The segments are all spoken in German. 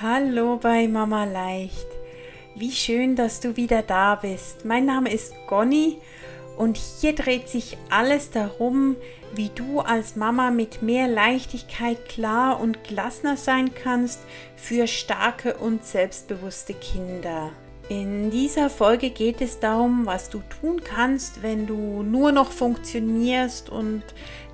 Hallo bei Mama Leicht. Wie schön, dass du wieder da bist. Mein Name ist Conny und hier dreht sich alles darum, wie du als Mama mit mehr Leichtigkeit klar und gelassener sein kannst für starke und selbstbewusste Kinder. In dieser Folge geht es darum, was du tun kannst, wenn du nur noch funktionierst und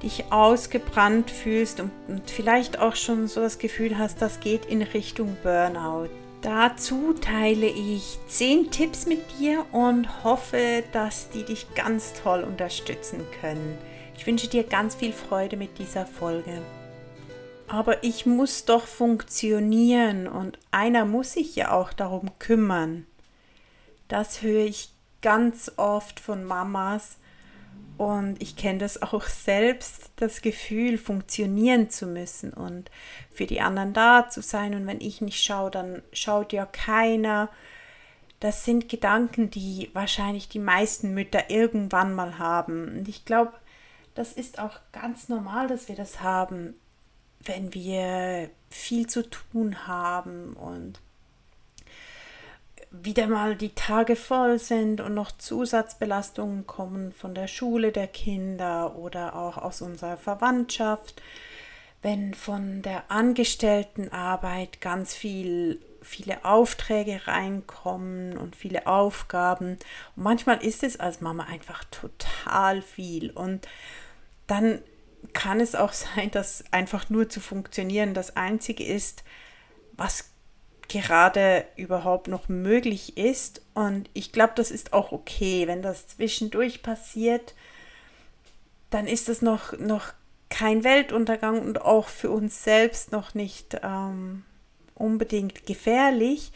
dich ausgebrannt fühlst und, und, vielleicht auch schon so das Gefühl hast, das geht in Richtung Burnout. Dazu teile ich 10 Tipps mit dir und hoffe, dass die dich ganz toll unterstützen können. Ich wünsche dir ganz viel Freude mit dieser Folge. Aber ich muss doch funktionieren und einer muss sich ja auch darum kümmern. Das höre ich ganz oft von Mamas und ich kenne das auch selbst, das Gefühl, funktionieren zu müssen und für die anderen da zu sein. Und wenn ich nicht schaue, dann schaut ja keiner. Das sind Gedanken, die wahrscheinlich die meisten Mütter irgendwann mal haben. Und ich glaube, das ist auch ganz normal, dass wir das haben, wenn wir viel zu tun haben und wieder mal die Tage voll sind und noch Zusatzbelastungen kommen von der Schule der Kinder oder auch aus unserer Verwandtschaft, wenn von der Angestelltenarbeit ganz viel viele Aufträge reinkommen und viele Aufgaben. Und manchmal ist es als Mama einfach total viel. Und dann kann es auch sein, dass einfach nur zu funktionieren das Einzige ist, was gerade überhaupt noch möglich ist. Und ich glaube, das ist auch okay, wenn das zwischendurch passiert, dann ist das noch, noch kein Weltuntergang und auch für uns selbst noch nicht ähm, unbedingt gefährlich,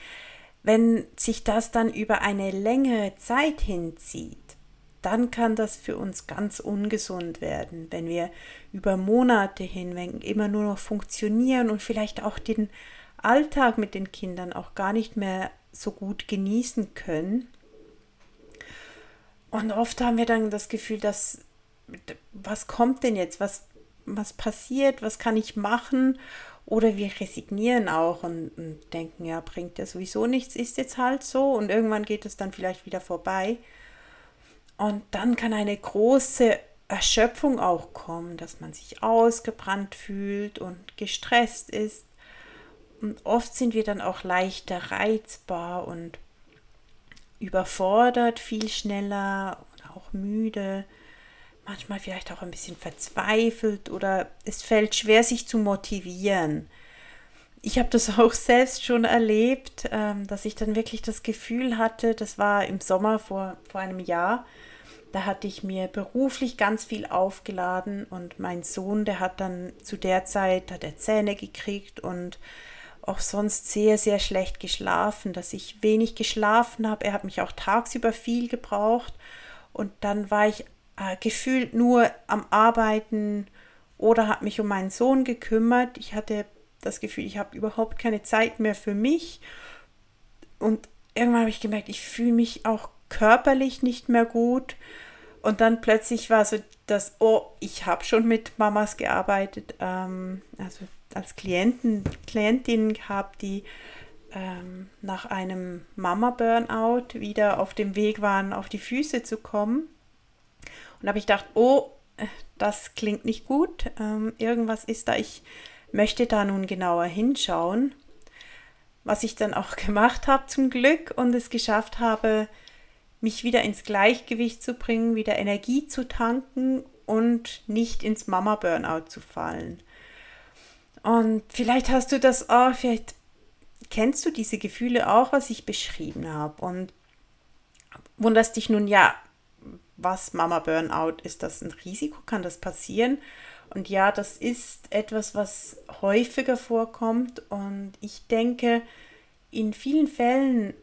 wenn sich das dann über eine längere Zeit hinzieht. Dann kann das für uns ganz ungesund werden, wenn wir über Monate hinweg immer nur noch funktionieren und vielleicht auch den Alltag mit den Kindern auch gar nicht mehr so gut genießen können. Und oft haben wir dann das Gefühl, dass was kommt denn jetzt? Was, was passiert? Was kann ich machen? Oder wir resignieren auch und, und denken, ja, bringt ja sowieso nichts, ist jetzt halt so. Und irgendwann geht es dann vielleicht wieder vorbei. Und dann kann eine große Erschöpfung auch kommen, dass man sich ausgebrannt fühlt und gestresst ist. Oft sind wir dann auch leichter reizbar und überfordert viel schneller oder auch müde, manchmal vielleicht auch ein bisschen verzweifelt oder es fällt schwer, sich zu motivieren. Ich habe das auch selbst schon erlebt, ähm, dass ich dann wirklich das Gefühl hatte, das war im Sommer vor, vor einem Jahr, da hatte ich mir beruflich ganz viel aufgeladen und mein Sohn, der hat dann zu der Zeit, hat er Zähne gekriegt und auch sonst sehr, sehr schlecht geschlafen, dass ich wenig geschlafen habe. Er hat mich auch tagsüber viel gebraucht und dann war ich äh, gefühlt nur am Arbeiten oder habe mich um meinen Sohn gekümmert. Ich hatte das Gefühl, ich habe überhaupt keine Zeit mehr für mich und irgendwann habe ich gemerkt, ich fühle mich auch körperlich nicht mehr gut. Und dann plötzlich war so das, oh, ich habe schon mit Mamas gearbeitet, ähm, also als Klienten, Klientin gehabt, die ähm, nach einem Mama-Burnout wieder auf dem Weg waren, auf die Füße zu kommen. Und habe ich gedacht, oh, das klingt nicht gut, ähm, irgendwas ist da, ich möchte da nun genauer hinschauen. Was ich dann auch gemacht habe zum Glück und es geschafft habe, mich wieder ins Gleichgewicht zu bringen, wieder Energie zu tanken und nicht ins Mama-Burnout zu fallen. Und vielleicht hast du das auch, vielleicht kennst du diese Gefühle auch, was ich beschrieben habe. Und wunderst dich nun, ja, was Mama Burnout? Ist das ein Risiko? Kann das passieren? Und ja, das ist etwas, was häufiger vorkommt. Und ich denke, in vielen Fällen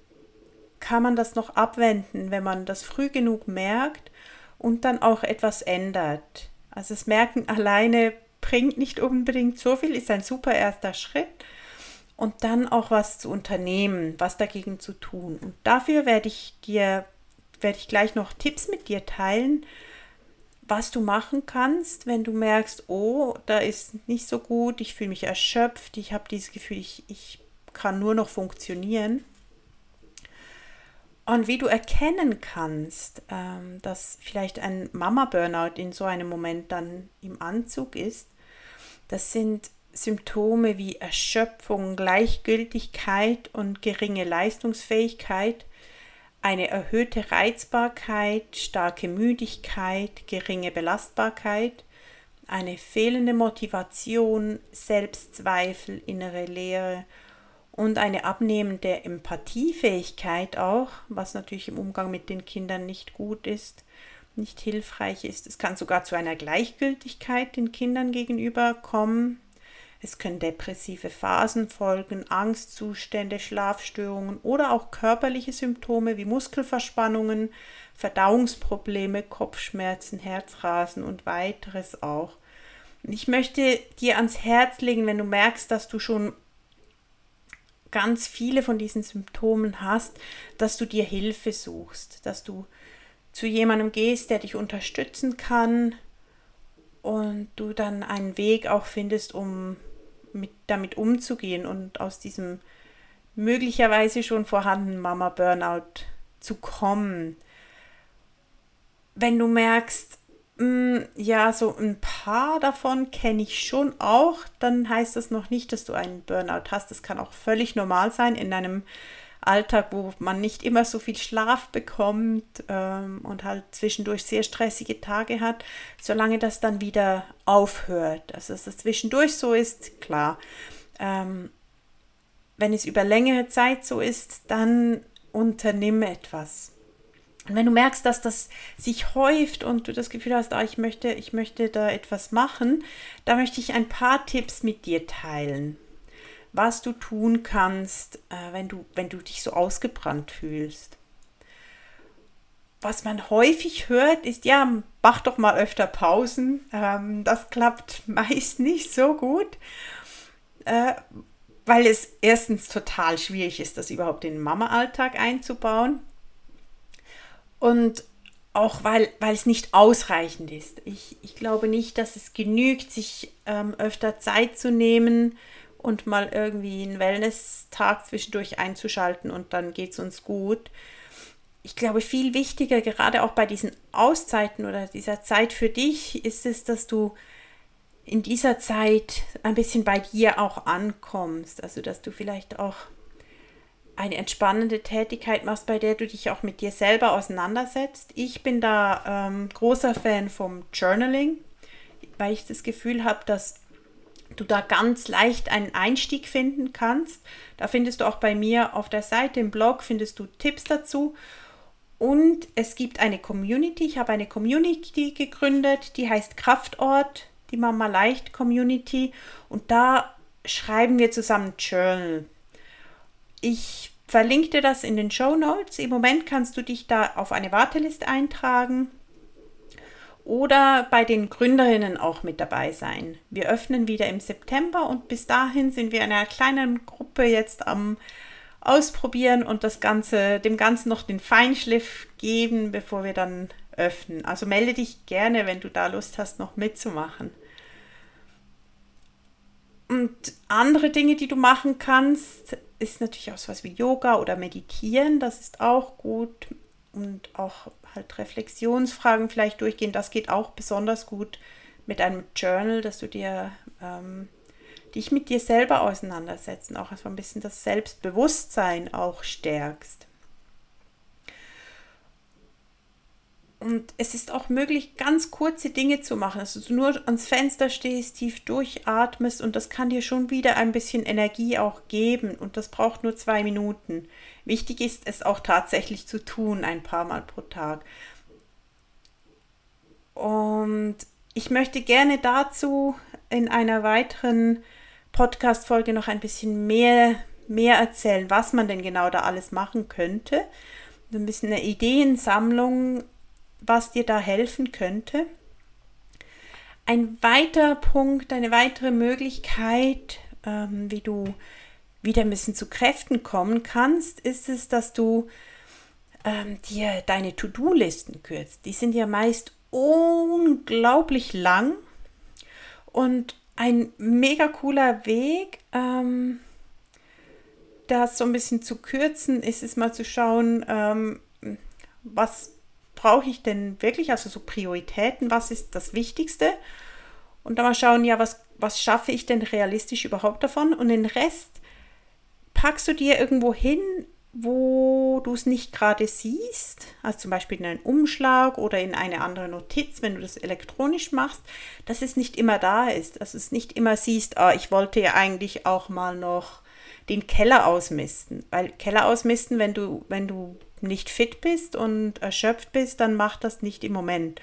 kann man das noch abwenden, wenn man das früh genug merkt und dann auch etwas ändert. Also das Merken alleine bringt nicht unbedingt so viel, ist ein super erster Schritt. Und dann auch was zu unternehmen, was dagegen zu tun. Und dafür werde ich dir, werde ich gleich noch Tipps mit dir teilen, was du machen kannst, wenn du merkst, oh, da ist nicht so gut, ich fühle mich erschöpft, ich habe dieses Gefühl, ich, ich kann nur noch funktionieren. Und wie du erkennen kannst, ähm, dass vielleicht ein Mama-Burnout in so einem Moment dann im Anzug ist, das sind Symptome wie Erschöpfung, Gleichgültigkeit und geringe Leistungsfähigkeit, eine erhöhte Reizbarkeit, starke Müdigkeit, geringe Belastbarkeit, eine fehlende Motivation, Selbstzweifel, innere Leere und eine abnehmende Empathiefähigkeit auch, was natürlich im Umgang mit den Kindern nicht gut ist, nicht hilfreich ist. Es kann sogar zu einer Gleichgültigkeit den Kindern gegenüber kommen. Es können depressive Phasen folgen, Angstzustände, Schlafstörungen oder auch körperliche Symptome wie Muskelverspannungen, Verdauungsprobleme, Kopfschmerzen, Herzrasen und weiteres auch. Ich möchte dir ans Herz legen, wenn du merkst, dass du schon ganz viele von diesen Symptomen hast, dass du dir Hilfe suchst, dass du zu jemandem gehst, der dich unterstützen kann und du dann einen Weg auch findest, um mit, damit umzugehen und aus diesem möglicherweise schon vorhandenen Mama-Burnout zu kommen. Wenn du merkst, ja, so ein paar davon kenne ich schon auch. Dann heißt das noch nicht, dass du einen Burnout hast. Das kann auch völlig normal sein in einem Alltag, wo man nicht immer so viel Schlaf bekommt ähm, und halt zwischendurch sehr stressige Tage hat, solange das dann wieder aufhört. Also dass das zwischendurch so ist, klar. Ähm, wenn es über längere Zeit so ist, dann unternimm etwas. Und wenn du merkst, dass das sich häuft und du das Gefühl hast, ah, ich möchte, ich möchte da etwas machen, da möchte ich ein paar Tipps mit dir teilen, was du tun kannst, äh, wenn, du, wenn du dich so ausgebrannt fühlst. Was man häufig hört, ist, ja, mach doch mal öfter Pausen. Ähm, das klappt meist nicht so gut, äh, weil es erstens total schwierig ist, das überhaupt in den Mama-Alltag einzubauen und auch weil, weil es nicht ausreichend ist. Ich, ich glaube nicht, dass es genügt, sich ähm, öfter Zeit zu nehmen und mal irgendwie einen Wellness-Tag zwischendurch einzuschalten und dann geht es uns gut. Ich glaube, viel wichtiger, gerade auch bei diesen Auszeiten oder dieser Zeit für dich, ist es, dass du in dieser Zeit ein bisschen bei dir auch ankommst. Also, dass du vielleicht auch eine entspannende Tätigkeit machst, bei der du dich auch mit dir selber auseinandersetzt. Ich bin da ähm, großer Fan vom Journaling, weil ich das Gefühl habe, dass du da ganz leicht einen Einstieg finden kannst. Da findest du auch bei mir auf der Seite im Blog findest du Tipps dazu. Und es gibt eine Community. Ich habe eine Community gegründet, die heißt Kraftort, die Mama Leicht Community. Und da schreiben wir zusammen Journal. Ich verlinke dir das in den Show Notes. Im Moment kannst du dich da auf eine Warteliste eintragen oder bei den Gründerinnen auch mit dabei sein. Wir öffnen wieder im September und bis dahin sind wir in einer kleinen Gruppe jetzt am Ausprobieren und das Ganze, dem Ganzen noch den Feinschliff geben, bevor wir dann öffnen. Also melde dich gerne, wenn du da Lust hast, noch mitzumachen. Und andere Dinge, die du machen kannst, ist natürlich auch so was wie Yoga oder Meditieren. Das ist auch gut. Und auch halt Reflexionsfragen vielleicht durchgehen. Das geht auch besonders gut mit einem Journal, dass du dir ähm, dich mit dir selber auseinandersetzt und auch so ein bisschen das Selbstbewusstsein auch stärkst. Und es ist auch möglich, ganz kurze Dinge zu machen. Also du nur ans Fenster stehst, tief durchatmest und das kann dir schon wieder ein bisschen Energie auch geben. Und das braucht nur zwei Minuten. Wichtig ist es auch tatsächlich zu tun, ein paar Mal pro Tag. Und ich möchte gerne dazu in einer weiteren Podcast-Folge noch ein bisschen mehr, mehr erzählen, was man denn genau da alles machen könnte. Ein bisschen eine Ideensammlung was dir da helfen könnte. Ein weiterer Punkt, eine weitere Möglichkeit, ähm, wie du wieder ein bisschen zu Kräften kommen kannst, ist es, dass du ähm, dir deine To-Do-Listen kürzt. Die sind ja meist unglaublich lang und ein mega cooler Weg, ähm, das so ein bisschen zu kürzen, ist es mal zu schauen, ähm, was brauche ich denn wirklich, also so Prioritäten, was ist das Wichtigste? Und dann mal schauen, ja, was, was schaffe ich denn realistisch überhaupt davon? Und den Rest packst du dir irgendwo hin, wo du es nicht gerade siehst, also zum Beispiel in einen Umschlag oder in eine andere Notiz, wenn du das elektronisch machst, dass es nicht immer da ist, dass es nicht immer siehst, ah, ich wollte ja eigentlich auch mal noch den Keller ausmisten, weil Keller ausmisten, wenn du, wenn du nicht fit bist und erschöpft bist, dann mach das nicht im Moment.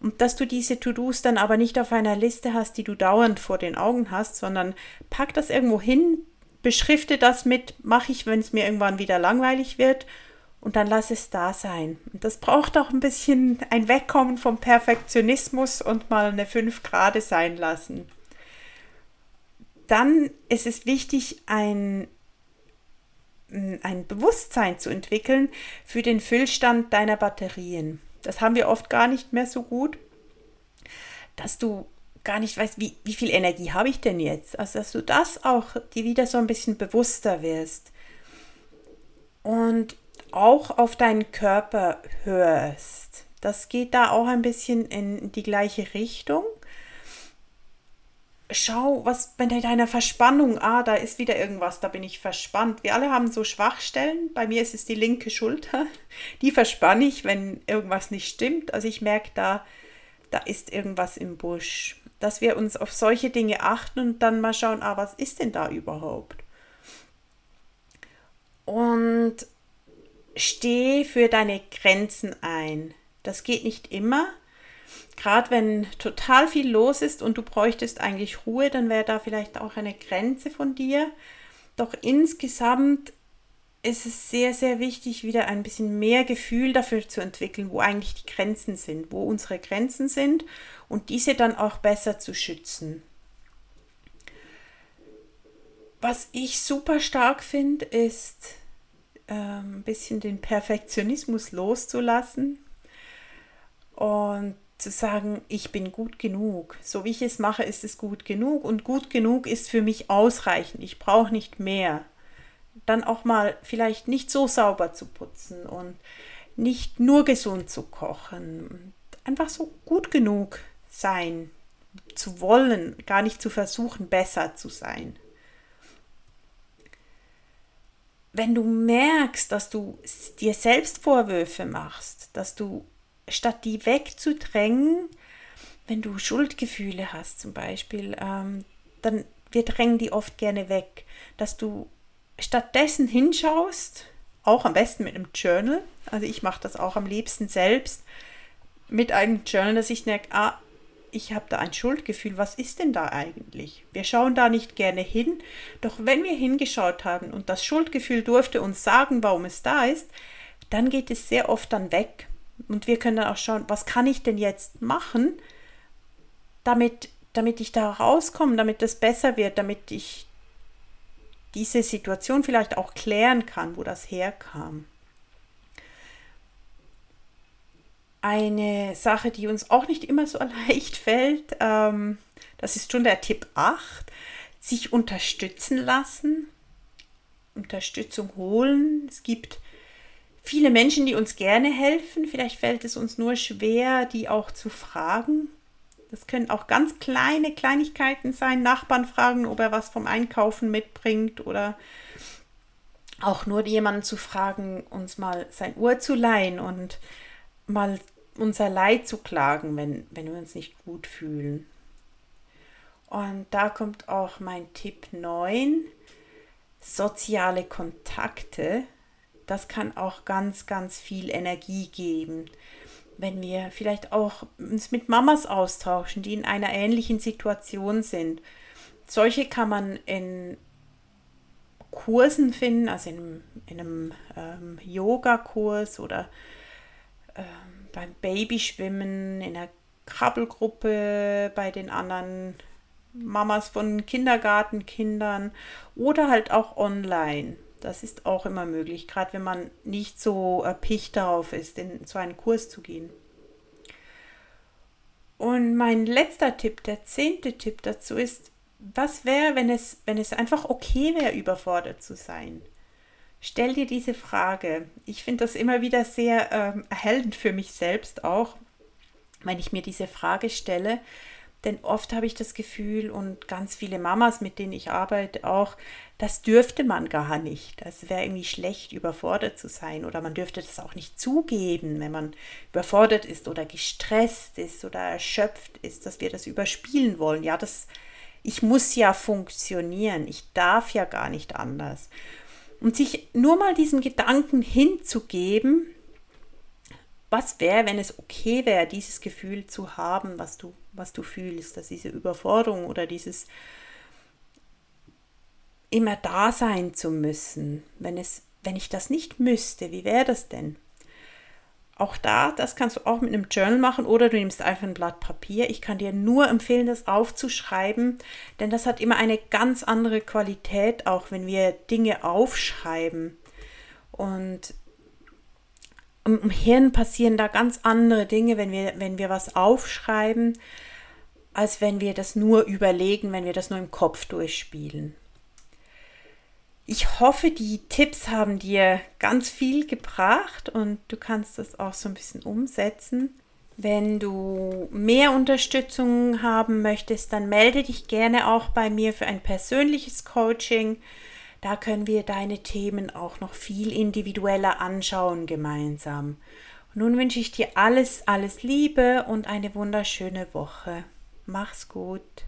Und dass du diese To-Dos dann aber nicht auf einer Liste hast, die du dauernd vor den Augen hast, sondern pack das irgendwo hin, beschrifte das mit, mache ich, wenn es mir irgendwann wieder langweilig wird und dann lass es da sein. Und das braucht auch ein bisschen ein Wegkommen vom Perfektionismus und mal eine 5 Grade sein lassen. Dann ist es wichtig, ein, ein Bewusstsein zu entwickeln für den Füllstand deiner Batterien. Das haben wir oft gar nicht mehr so gut, dass du gar nicht weißt, wie, wie viel Energie habe ich denn jetzt? Also, dass du das auch dir wieder so ein bisschen bewusster wirst. Und auch auf deinen Körper hörst. Das geht da auch ein bisschen in die gleiche Richtung. Schau, was bei deiner Verspannung, ah, da ist wieder irgendwas, da bin ich verspannt. Wir alle haben so Schwachstellen. Bei mir ist es die linke Schulter. Die verspanne ich, wenn irgendwas nicht stimmt. Also ich merke da, da ist irgendwas im Busch dass wir uns auf solche Dinge achten und dann mal schauen, ah, was ist denn da überhaupt? Und steh für deine Grenzen ein. Das geht nicht immer. Gerade wenn total viel los ist und du bräuchtest eigentlich Ruhe, dann wäre da vielleicht auch eine Grenze von dir. Doch insgesamt ist es sehr, sehr wichtig, wieder ein bisschen mehr Gefühl dafür zu entwickeln, wo eigentlich die Grenzen sind, wo unsere Grenzen sind und diese dann auch besser zu schützen. Was ich super stark finde, ist äh, ein bisschen den Perfektionismus loszulassen und zu sagen, ich bin gut genug. So wie ich es mache, ist es gut genug und gut genug ist für mich ausreichend. Ich brauche nicht mehr dann auch mal vielleicht nicht so sauber zu putzen und nicht nur gesund zu kochen. Einfach so gut genug sein zu wollen, gar nicht zu versuchen, besser zu sein. Wenn du merkst, dass du dir selbst Vorwürfe machst, dass du statt die wegzudrängen, wenn du Schuldgefühle hast zum Beispiel, ähm, dann wir drängen die oft gerne weg, dass du stattdessen hinschaust, auch am besten mit einem Journal, also ich mache das auch am liebsten selbst, mit einem Journal, dass ich merke, ah, ich habe da ein Schuldgefühl, was ist denn da eigentlich? Wir schauen da nicht gerne hin, doch wenn wir hingeschaut haben und das Schuldgefühl durfte uns sagen, warum es da ist, dann geht es sehr oft dann weg. Und wir können dann auch schauen, was kann ich denn jetzt machen, damit, damit ich da rauskomme, damit das besser wird, damit ich diese Situation vielleicht auch klären kann, wo das herkam. Eine Sache, die uns auch nicht immer so leicht fällt, ähm, das ist schon der Tipp 8, sich unterstützen lassen, Unterstützung holen. Es gibt viele Menschen, die uns gerne helfen. Vielleicht fällt es uns nur schwer, die auch zu fragen. Das können auch ganz kleine Kleinigkeiten sein. Nachbarn fragen, ob er was vom Einkaufen mitbringt oder auch nur jemanden zu fragen, uns mal sein Ohr zu leihen und mal unser Leid zu klagen, wenn, wenn wir uns nicht gut fühlen. Und da kommt auch mein Tipp 9, soziale Kontakte. Das kann auch ganz, ganz viel Energie geben wenn wir vielleicht auch uns mit Mamas austauschen, die in einer ähnlichen Situation sind. Solche kann man in Kursen finden, also in, in einem ähm, Yoga-Kurs oder ähm, beim Babyschwimmen, in einer Krabbelgruppe bei den anderen Mamas von Kindergartenkindern oder halt auch online. Das ist auch immer möglich, gerade wenn man nicht so erpicht darauf ist, in so einen Kurs zu gehen. Und mein letzter Tipp, der zehnte Tipp dazu ist, was wäre, wenn es, wenn es einfach okay wäre, überfordert zu sein? Stell dir diese Frage. Ich finde das immer wieder sehr ähm, erhellend für mich selbst auch, wenn ich mir diese Frage stelle. Denn oft habe ich das Gefühl und ganz viele Mamas, mit denen ich arbeite, auch, das dürfte man gar nicht. Das wäre irgendwie schlecht, überfordert zu sein. Oder man dürfte das auch nicht zugeben, wenn man überfordert ist oder gestresst ist oder erschöpft ist, dass wir das überspielen wollen. Ja, das, ich muss ja funktionieren. Ich darf ja gar nicht anders. Und sich nur mal diesem Gedanken hinzugeben, was wäre, wenn es okay wäre, dieses Gefühl zu haben, was du, was du fühlst, dass diese Überforderung oder dieses immer da sein zu müssen, wenn es, wenn ich das nicht müsste, wie wäre das denn? Auch da, das kannst du auch mit einem Journal machen oder du nimmst einfach ein Blatt Papier. Ich kann dir nur empfehlen, das aufzuschreiben, denn das hat immer eine ganz andere Qualität, auch wenn wir Dinge aufschreiben. Und im Hirn passieren da ganz andere Dinge, wenn wir, wenn wir was aufschreiben, als wenn wir das nur überlegen, wenn wir das nur im Kopf durchspielen. Ich hoffe, die Tipps haben dir ganz viel gebracht und du kannst das auch so ein bisschen umsetzen. Wenn du mehr Unterstützung haben möchtest, dann melde dich gerne auch bei mir für ein persönliches Coaching. Da können wir deine Themen auch noch viel individueller anschauen gemeinsam. Und nun wünsche ich dir alles, alles Liebe und eine wunderschöne Woche. Mach's gut.